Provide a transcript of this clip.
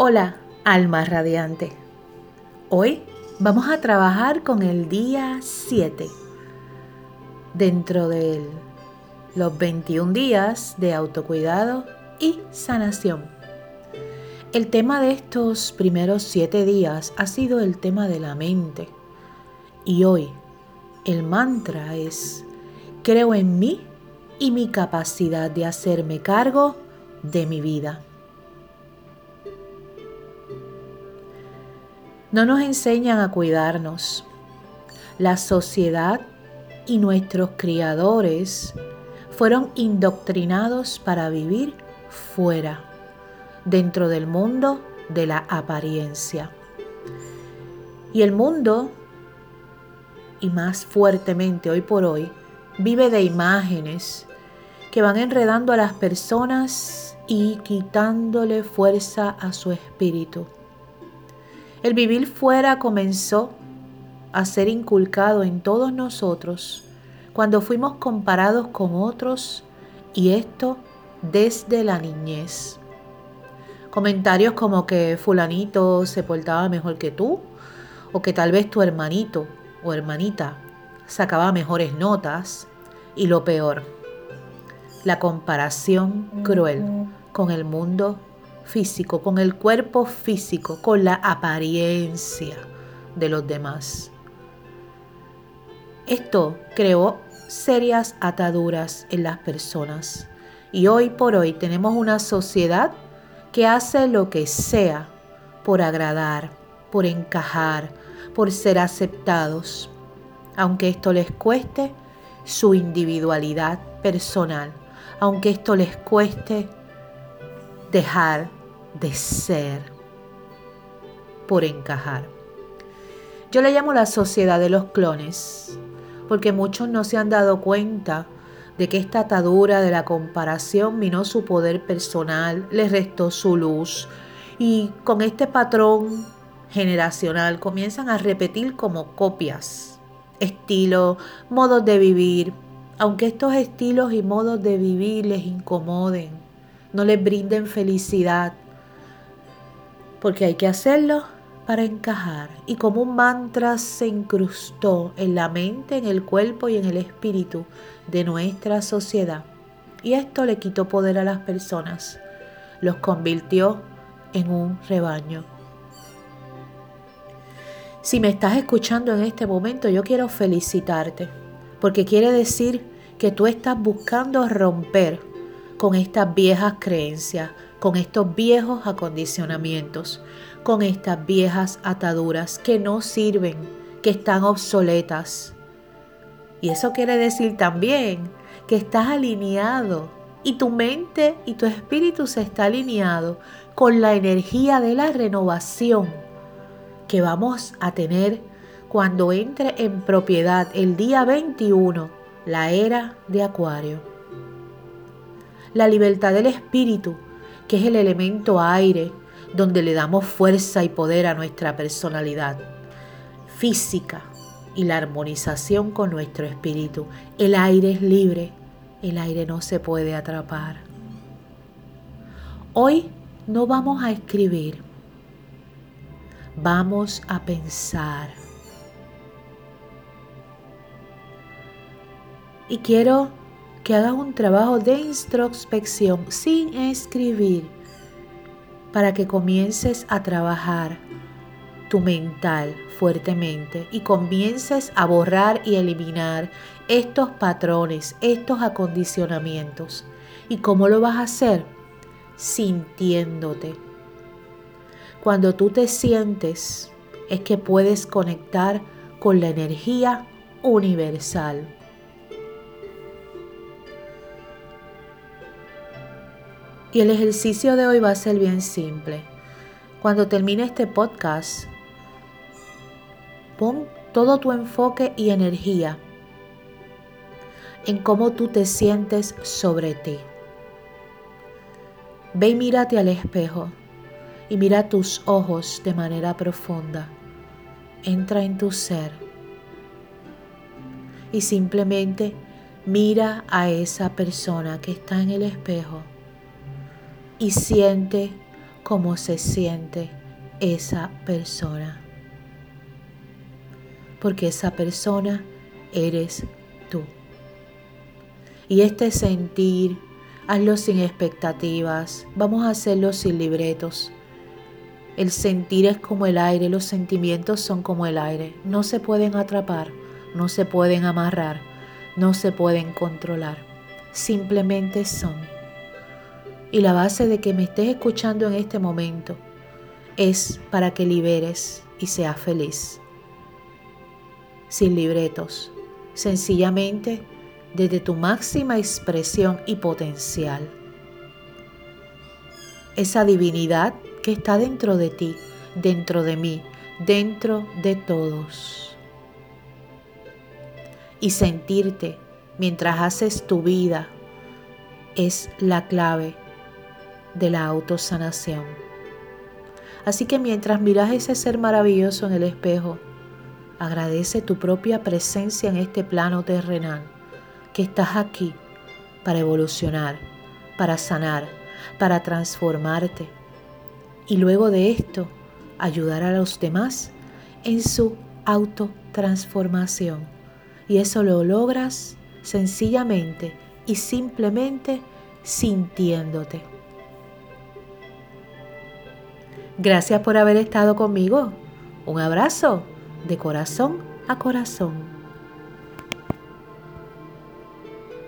Hola, alma radiante. Hoy vamos a trabajar con el día 7 dentro de los 21 días de autocuidado y sanación. El tema de estos primeros 7 días ha sido el tema de la mente. Y hoy el mantra es, creo en mí y mi capacidad de hacerme cargo de mi vida. No nos enseñan a cuidarnos. La sociedad y nuestros criadores fueron indoctrinados para vivir fuera, dentro del mundo de la apariencia. Y el mundo, y más fuertemente hoy por hoy, vive de imágenes que van enredando a las personas y quitándole fuerza a su espíritu. El vivir fuera comenzó a ser inculcado en todos nosotros cuando fuimos comparados con otros y esto desde la niñez. Comentarios como que fulanito se portaba mejor que tú o que tal vez tu hermanito o hermanita sacaba mejores notas y lo peor, la comparación cruel con el mundo físico, con el cuerpo físico, con la apariencia de los demás. Esto creó serias ataduras en las personas y hoy por hoy tenemos una sociedad que hace lo que sea por agradar, por encajar, por ser aceptados, aunque esto les cueste su individualidad personal, aunque esto les cueste dejar de ser por encajar. Yo le llamo la sociedad de los clones, porque muchos no se han dado cuenta de que esta atadura de la comparación minó su poder personal, le restó su luz y con este patrón generacional comienzan a repetir como copias, estilos, modos de vivir, aunque estos estilos y modos de vivir les incomoden, no les brinden felicidad, porque hay que hacerlo para encajar. Y como un mantra se incrustó en la mente, en el cuerpo y en el espíritu de nuestra sociedad. Y esto le quitó poder a las personas, los convirtió en un rebaño. Si me estás escuchando en este momento, yo quiero felicitarte, porque quiere decir que tú estás buscando romper con estas viejas creencias, con estos viejos acondicionamientos, con estas viejas ataduras que no sirven, que están obsoletas. Y eso quiere decir también que estás alineado y tu mente y tu espíritu se está alineado con la energía de la renovación que vamos a tener cuando entre en propiedad el día 21, la era de Acuario. La libertad del espíritu que es el elemento aire, donde le damos fuerza y poder a nuestra personalidad física y la armonización con nuestro espíritu. El aire es libre, el aire no se puede atrapar. Hoy no vamos a escribir, vamos a pensar. Y quiero que hagas un trabajo de introspección sin escribir para que comiences a trabajar tu mental fuertemente y comiences a borrar y eliminar estos patrones, estos acondicionamientos. ¿Y cómo lo vas a hacer? Sintiéndote. Cuando tú te sientes es que puedes conectar con la energía universal. Y el ejercicio de hoy va a ser bien simple. Cuando termine este podcast, pon todo tu enfoque y energía en cómo tú te sientes sobre ti. Ve y mírate al espejo y mira tus ojos de manera profunda. Entra en tu ser y simplemente mira a esa persona que está en el espejo y siente cómo se siente esa persona. Porque esa persona eres tú. Y este sentir, hazlo sin expectativas, vamos a hacerlo sin libretos. El sentir es como el aire, los sentimientos son como el aire, no se pueden atrapar, no se pueden amarrar, no se pueden controlar, simplemente son. Y la base de que me estés escuchando en este momento es para que liberes y seas feliz. Sin libretos, sencillamente desde tu máxima expresión y potencial. Esa divinidad que está dentro de ti, dentro de mí, dentro de todos. Y sentirte mientras haces tu vida es la clave de la autosanación. Así que mientras miras ese ser maravilloso en el espejo, agradece tu propia presencia en este plano terrenal, que estás aquí para evolucionar, para sanar, para transformarte y luego de esto ayudar a los demás en su autotransformación. Y eso lo logras sencillamente y simplemente sintiéndote. Gracias por haber estado conmigo. Un abrazo de corazón a corazón.